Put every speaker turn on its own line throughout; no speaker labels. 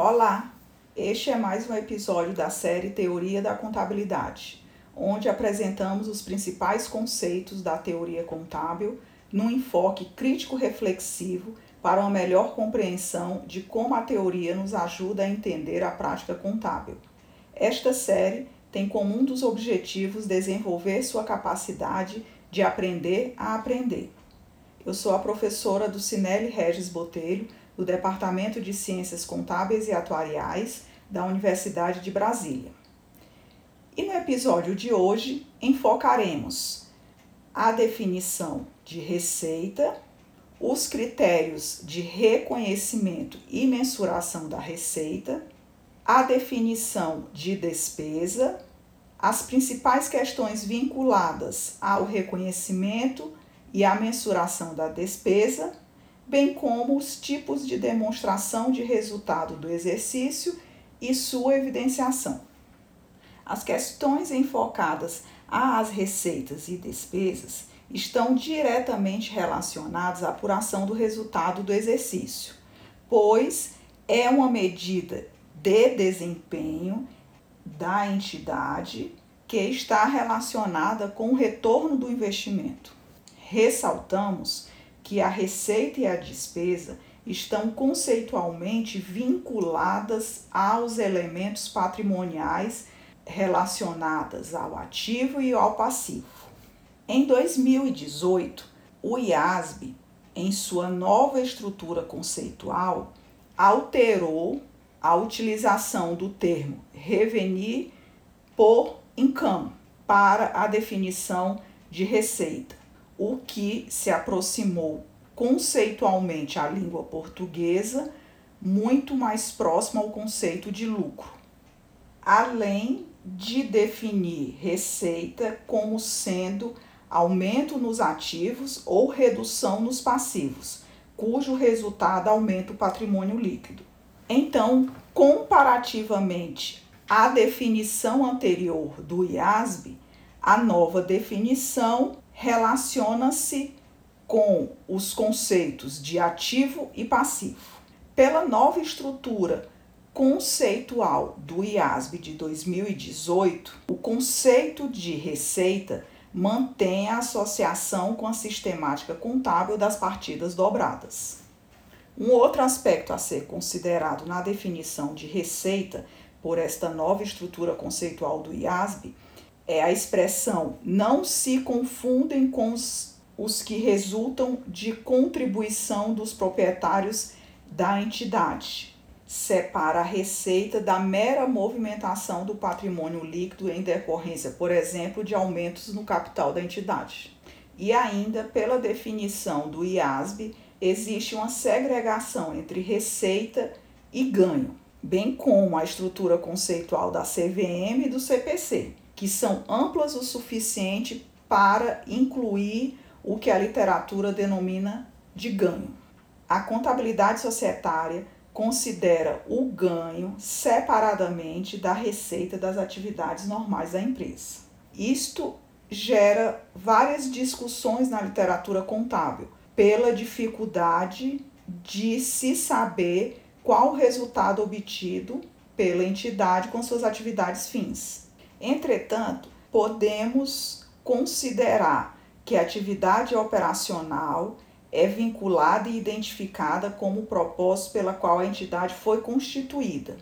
Olá, este é mais um episódio da série Teoria da Contabilidade, onde apresentamos os principais conceitos da teoria contábil num enfoque crítico-reflexivo para uma melhor compreensão de como a teoria nos ajuda a entender a prática contábil. Esta série tem como um dos objetivos desenvolver sua capacidade de aprender a aprender. Eu sou a professora do Cinelli Regis Botelho, do Departamento de Ciências Contábeis e Atuariais da Universidade de Brasília. E no episódio de hoje enfocaremos a definição de receita, os critérios de reconhecimento e mensuração da receita, a definição de despesa, as principais questões vinculadas ao reconhecimento e à mensuração da despesa, bem como os tipos de demonstração de resultado do exercício e sua evidenciação. As questões enfocadas às receitas e despesas estão diretamente relacionadas à apuração do resultado do exercício, pois é uma medida de desempenho da entidade que está relacionada com o retorno do investimento. Ressaltamos que a receita e a despesa estão conceitualmente vinculadas aos elementos patrimoniais relacionados ao ativo e ao passivo. Em 2018, o IASB, em sua nova estrutura conceitual, alterou a utilização do termo revenue por income para a definição de receita, o que se aproximou conceitualmente à língua portuguesa, muito mais próximo ao conceito de lucro, além de definir receita como sendo aumento nos ativos ou redução nos passivos, cujo resultado aumenta o patrimônio líquido. Então, comparativamente à definição anterior do IASB, a nova definição relaciona-se com os conceitos de ativo e passivo. Pela nova estrutura conceitual do IASB de 2018, o conceito de receita mantém a associação com a sistemática contábil das partidas dobradas. Um outro aspecto a ser considerado na definição de receita por esta nova estrutura conceitual do IASB é a expressão não se confundem com os os que resultam de contribuição dos proprietários da entidade. Separa a receita da mera movimentação do patrimônio líquido em decorrência, por exemplo, de aumentos no capital da entidade. E ainda, pela definição do IASB, existe uma segregação entre receita e ganho, bem como a estrutura conceitual da CVM e do CPC, que são amplas o suficiente para incluir o que a literatura denomina de ganho. A contabilidade societária considera o ganho separadamente da receita das atividades normais da empresa. Isto gera várias discussões na literatura contábil, pela dificuldade de se saber qual o resultado obtido pela entidade com suas atividades fins. Entretanto, podemos considerar que a atividade operacional é vinculada e identificada como o propósito pela qual a entidade foi constituída.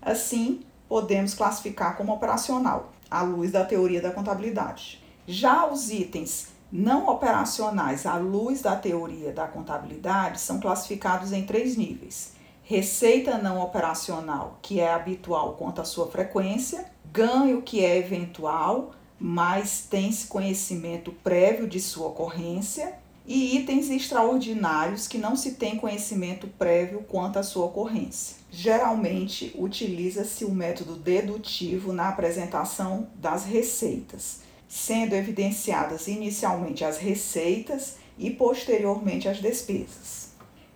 Assim, podemos classificar como operacional, à luz da teoria da contabilidade. Já os itens não operacionais, à luz da teoria da contabilidade, são classificados em três níveis: receita não operacional, que é habitual quanto à sua frequência, ganho, que é eventual, mas tem-se conhecimento prévio de sua ocorrência, e itens extraordinários que não se tem conhecimento prévio quanto à sua ocorrência. Geralmente utiliza-se o método dedutivo na apresentação das receitas, sendo evidenciadas inicialmente as receitas e posteriormente as despesas.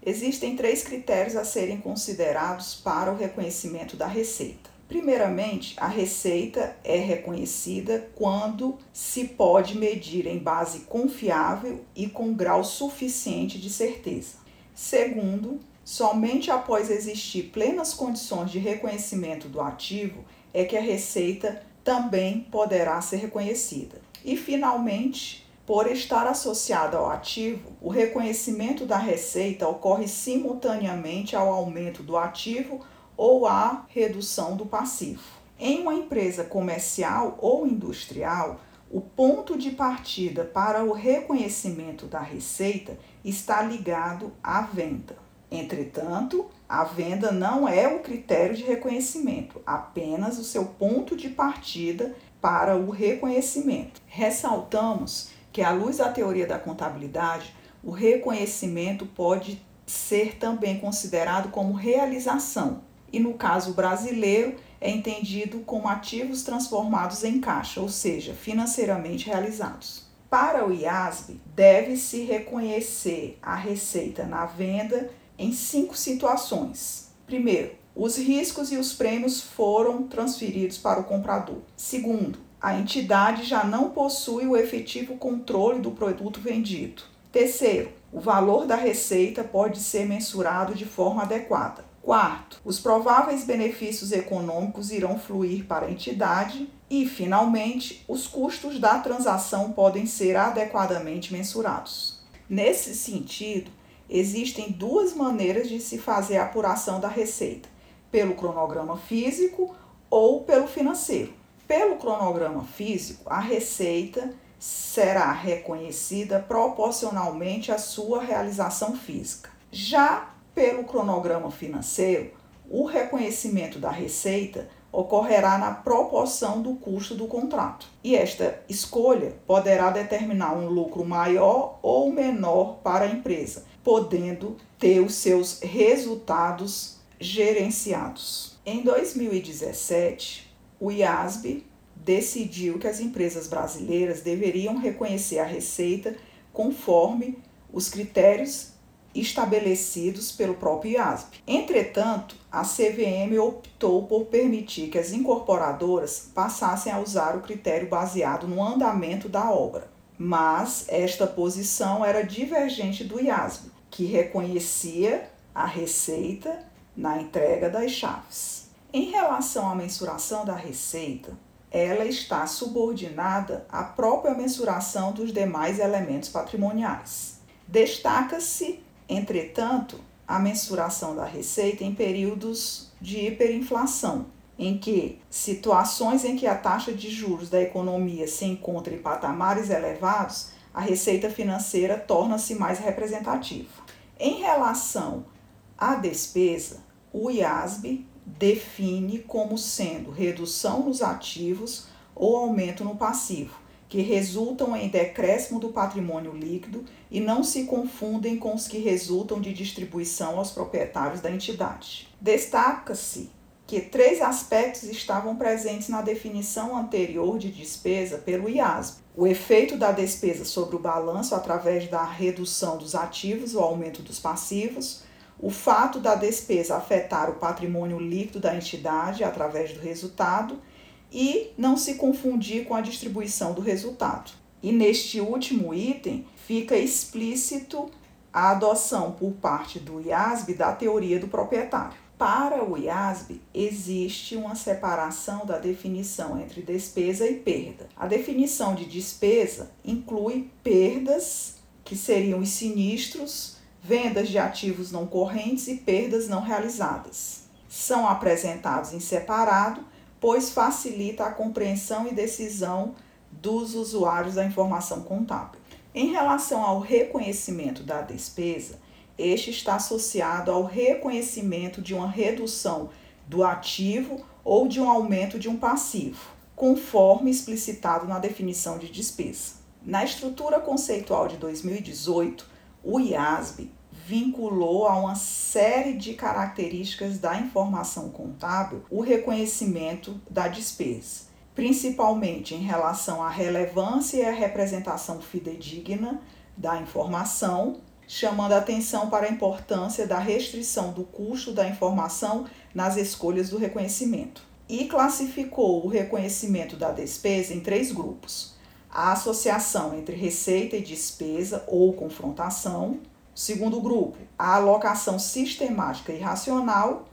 Existem três critérios a serem considerados para o reconhecimento da receita. Primeiramente, a receita é reconhecida quando se pode medir em base confiável e com grau suficiente de certeza. Segundo, Somente após existir plenas condições de reconhecimento do ativo é que a receita também poderá ser reconhecida. E, finalmente, por estar associado ao ativo, o reconhecimento da receita ocorre simultaneamente ao aumento do ativo ou à redução do passivo. Em uma empresa comercial ou industrial, o ponto de partida para o reconhecimento da receita está ligado à venda. Entretanto, a venda não é o critério de reconhecimento, apenas o seu ponto de partida para o reconhecimento. Ressaltamos que, à luz da teoria da contabilidade, o reconhecimento pode ser também considerado como realização, e no caso brasileiro, é entendido como ativos transformados em caixa, ou seja, financeiramente realizados. Para o IASB, deve-se reconhecer a receita na venda em cinco situações. Primeiro, os riscos e os prêmios foram transferidos para o comprador. Segundo, a entidade já não possui o efetivo controle do produto vendido. Terceiro, o valor da receita pode ser mensurado de forma adequada. Quarto, os prováveis benefícios econômicos irão fluir para a entidade. E, finalmente, os custos da transação podem ser adequadamente mensurados. Nesse sentido, existem duas maneiras de se fazer a apuração da receita: pelo cronograma físico ou pelo financeiro. Pelo cronograma físico, a receita será reconhecida proporcionalmente à sua realização física. Já pelo cronograma financeiro, o reconhecimento da receita ocorrerá na proporção do custo do contrato. E esta escolha poderá determinar um lucro maior ou menor para a empresa, podendo ter os seus resultados gerenciados. Em 2017, o IASB decidiu que as empresas brasileiras deveriam reconhecer a receita conforme os critérios estabelecidos pelo próprio IASB. Entretanto, a CVM optou por permitir que as incorporadoras passassem a usar o critério baseado no andamento da obra. Mas esta posição era divergente do IASB, que reconhecia a receita na entrega das chaves. Em relação à mensuração da receita, ela está subordinada à própria mensuração dos demais elementos patrimoniais. Destaca-se Entretanto, a mensuração da receita em períodos de hiperinflação, em que situações em que a taxa de juros da economia se encontra em patamares elevados, a receita financeira torna-se mais representativa. Em relação à despesa, o IASB define como sendo redução nos ativos ou aumento no passivo, que resultam em decréscimo do patrimônio líquido e não se confundem com os que resultam de distribuição aos proprietários da entidade. Destaca-se que três aspectos estavam presentes na definição anterior de despesa pelo IASB: o efeito da despesa sobre o balanço através da redução dos ativos ou aumento dos passivos, o fato da despesa afetar o patrimônio líquido da entidade através do resultado e não se confundir com a distribuição do resultado. E neste último item fica explícito a adoção por parte do IASB da teoria do proprietário. Para o IASB, existe uma separação da definição entre despesa e perda. A definição de despesa inclui perdas, que seriam os sinistros, vendas de ativos não correntes e perdas não realizadas. São apresentados em separado pois facilita a compreensão e decisão dos usuários da informação contábil. Em relação ao reconhecimento da despesa, este está associado ao reconhecimento de uma redução do ativo ou de um aumento de um passivo, conforme explicitado na definição de despesa. Na estrutura conceitual de 2018, o IASB vinculou a uma série de características da informação contábil o reconhecimento da despesa, principalmente em relação à relevância e à representação fidedigna da informação, chamando atenção para a importância da restrição do custo da informação nas escolhas do reconhecimento. E classificou o reconhecimento da despesa em três grupos: a associação entre receita e despesa ou confrontação, Segundo grupo, a alocação sistemática e racional.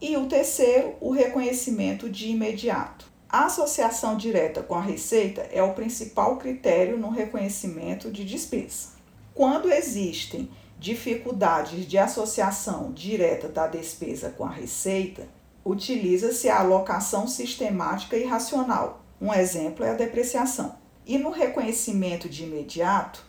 E o terceiro, o reconhecimento de imediato. A associação direta com a receita é o principal critério no reconhecimento de despesa. Quando existem dificuldades de associação direta da despesa com a receita, utiliza-se a alocação sistemática e racional. Um exemplo é a depreciação. E no reconhecimento de imediato,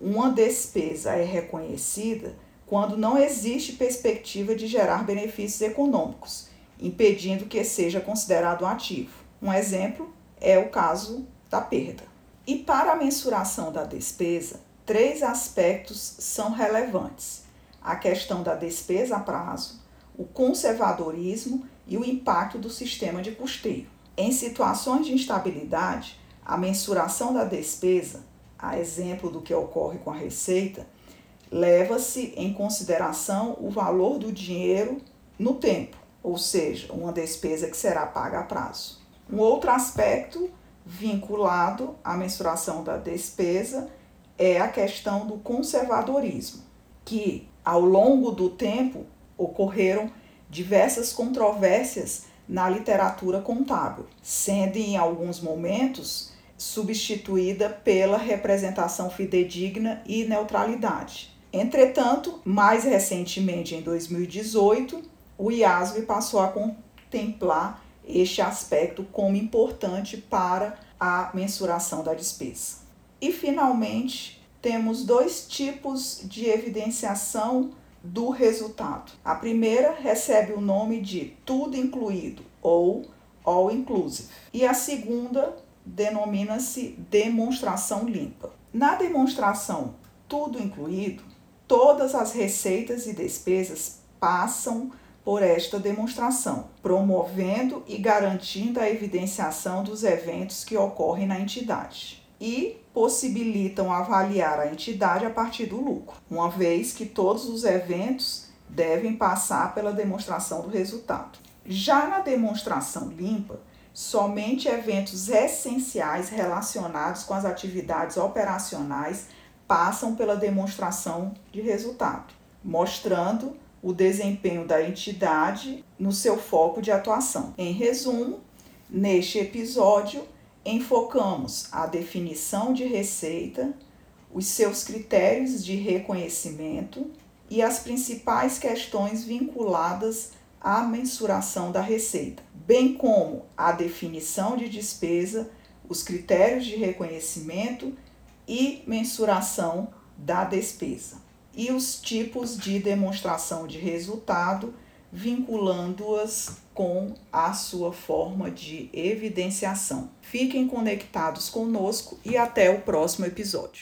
uma despesa é reconhecida quando não existe perspectiva de gerar benefícios econômicos, impedindo que seja considerado um ativo. Um exemplo é o caso da perda. E para a mensuração da despesa, três aspectos são relevantes: a questão da despesa a prazo, o conservadorismo e o impacto do sistema de custeio. Em situações de instabilidade, a mensuração da despesa, a exemplo do que ocorre com a receita, leva-se em consideração o valor do dinheiro no tempo, ou seja, uma despesa que será paga a prazo. Um outro aspecto vinculado à mensuração da despesa é a questão do conservadorismo, que ao longo do tempo ocorreram diversas controvérsias na literatura contábil, sendo em alguns momentos substituída pela representação fidedigna e neutralidade. Entretanto, mais recentemente, em 2018, o IASV passou a contemplar este aspecto como importante para a mensuração da despesa. E, finalmente, temos dois tipos de evidenciação do resultado. A primeira recebe o nome de tudo incluído ou all inclusive, e a segunda denomina-se demonstração limpa. Na demonstração tudo incluído, todas as receitas e despesas passam por esta demonstração, promovendo e garantindo a evidenciação dos eventos que ocorrem na entidade e possibilitam avaliar a entidade a partir do lucro, uma vez que todos os eventos devem passar pela demonstração do resultado. Já na demonstração limpa, somente eventos essenciais relacionados com as atividades operacionais passam pela demonstração de resultado, mostrando o desempenho da entidade no seu foco de atuação. Em resumo, neste episódio, enfocamos a definição de receita, os seus critérios de reconhecimento e as principais questões vinculadas à mensuração da receita, bem como a definição de despesa, os critérios de reconhecimento e mensuração da despesa e os tipos de demonstração de resultado, vinculando-as com a sua forma de evidenciação. Fiquem conectados conosco e até o próximo episódio.